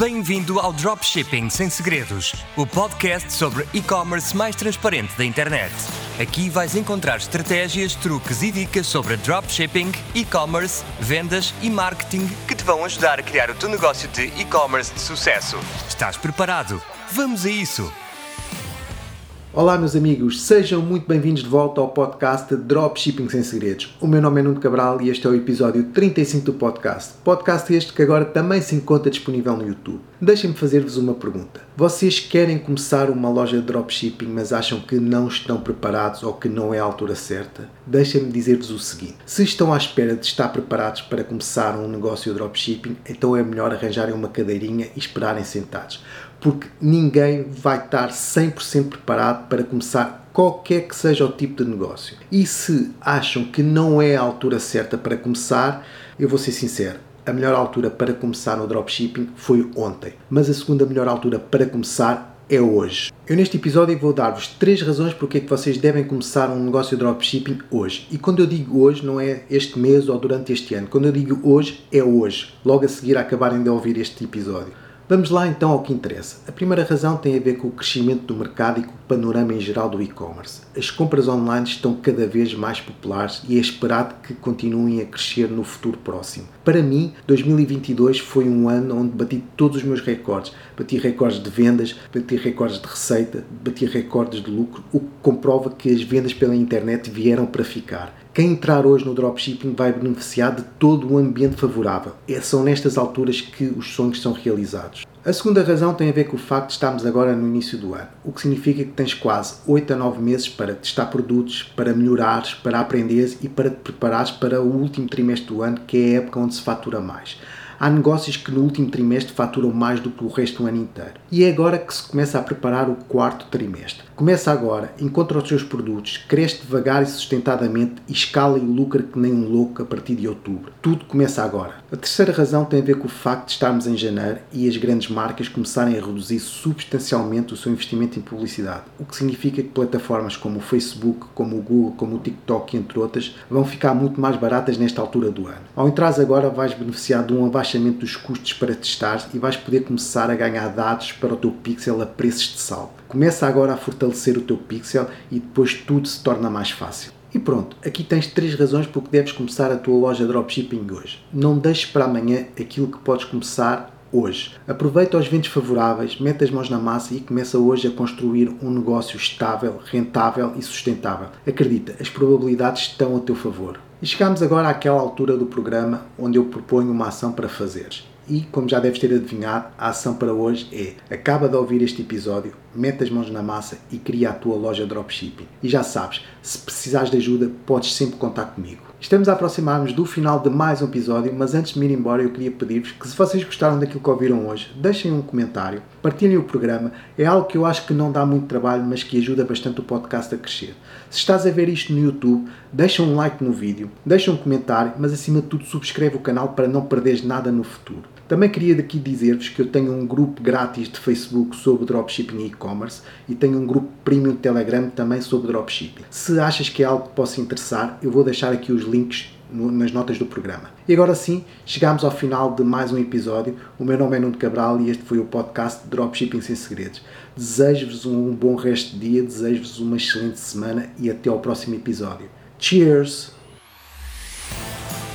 Bem-vindo ao Dropshipping Sem Segredos, o podcast sobre e-commerce mais transparente da internet. Aqui vais encontrar estratégias, truques e dicas sobre dropshipping, e-commerce, vendas e marketing que te vão ajudar a criar o teu negócio de e-commerce de sucesso. Estás preparado? Vamos a isso! Olá, meus amigos, sejam muito bem-vindos de volta ao podcast Dropshipping Sem Segredos. O meu nome é Nuno Cabral e este é o episódio 35 do podcast. Podcast este que agora também se encontra disponível no YouTube. Deixem-me fazer-vos uma pergunta. Vocês querem começar uma loja de dropshipping, mas acham que não estão preparados ou que não é a altura certa? Deixem-me dizer-vos o seguinte: se estão à espera de estar preparados para começar um negócio de dropshipping, então é melhor arranjarem uma cadeirinha e esperarem sentados porque ninguém vai estar 100% preparado para começar qualquer que seja o tipo de negócio. E se acham que não é a altura certa para começar, eu vou ser sincero, a melhor altura para começar no dropshipping foi ontem, mas a segunda melhor altura para começar é hoje. Eu neste episódio vou dar-vos três razões porque é que vocês devem começar um negócio de dropshipping hoje. E quando eu digo hoje, não é este mês ou durante este ano. Quando eu digo hoje, é hoje, logo a seguir a acabarem de ouvir este episódio. Vamos lá então ao que interessa. A primeira razão tem a ver com o crescimento do mercado e com o panorama em geral do e-commerce. As compras online estão cada vez mais populares e é esperado que continuem a crescer no futuro próximo. Para mim, 2022 foi um ano onde bati todos os meus recordes. Bati recordes de vendas, bati recordes de receita, bati recordes de lucro, o que comprova que as vendas pela internet vieram para ficar. Quem entrar hoje no dropshipping vai beneficiar de todo o ambiente favorável. É, são nestas alturas que os sonhos são realizados. A segunda razão tem a ver com o facto de estarmos agora no início do ano, o que significa que tens quase 8 a 9 meses para testar produtos, para melhorares, para aprenderes e para te preparares para o último trimestre do ano, que é a época onde se fatura mais. Há negócios que no último trimestre faturam mais do que o resto do ano inteiro. E é agora que se começa a preparar o quarto trimestre. Começa agora, encontra os seus produtos, cresce devagar e sustentadamente e escala e lucra que nem um louco a partir de outubro. Tudo começa agora. A terceira razão tem a ver com o facto de estarmos em janeiro e as grandes marcas começarem a reduzir substancialmente o seu investimento em publicidade, o que significa que plataformas como o Facebook, como o Google, como o TikTok, entre outras, vão ficar muito mais baratas nesta altura do ano. Ao entrares agora, vais beneficiar de um abaixamento dos custos para testar e vais poder começar a ganhar dados para o teu pixel a preços de saldo. Começa agora a fortalecer o teu pixel e depois tudo se torna mais fácil. E pronto, aqui tens três razões por que deves começar a tua loja de dropshipping hoje. Não deixes para amanhã aquilo que podes começar hoje. Aproveita os ventos favoráveis, mete as mãos na massa e começa hoje a construir um negócio estável, rentável e sustentável. Acredita, as probabilidades estão a teu favor. E chegamos agora àquela altura do programa onde eu proponho uma ação para fazeres. E, como já deves ter adivinhado, a ação para hoje é: acaba de ouvir este episódio, mete as mãos na massa e cria a tua loja dropshipping. E já sabes, se precisares de ajuda, podes sempre contar comigo. Estamos a aproximar-nos do final de mais um episódio, mas antes de me ir embora, eu queria pedir-vos que, se vocês gostaram daquilo que ouviram hoje, deixem um comentário, partilhem o programa. É algo que eu acho que não dá muito trabalho, mas que ajuda bastante o podcast a crescer. Se estás a ver isto no YouTube, deixa um like no vídeo, deixa um comentário, mas acima de tudo, subscreve o canal para não perderes nada no futuro. Também queria daqui dizer-vos que eu tenho um grupo grátis de Facebook sobre dropshipping e e-commerce e tenho um grupo premium de Telegram também sobre dropshipping. Se achas que é algo que possa interessar, eu vou deixar aqui os links nas notas do programa. E agora sim, chegamos ao final de mais um episódio. O meu nome é Nuno Cabral e este foi o podcast Dropshipping Sem Segredos. Desejo-vos um bom resto de dia, desejo-vos uma excelente semana e até ao próximo episódio. Cheers!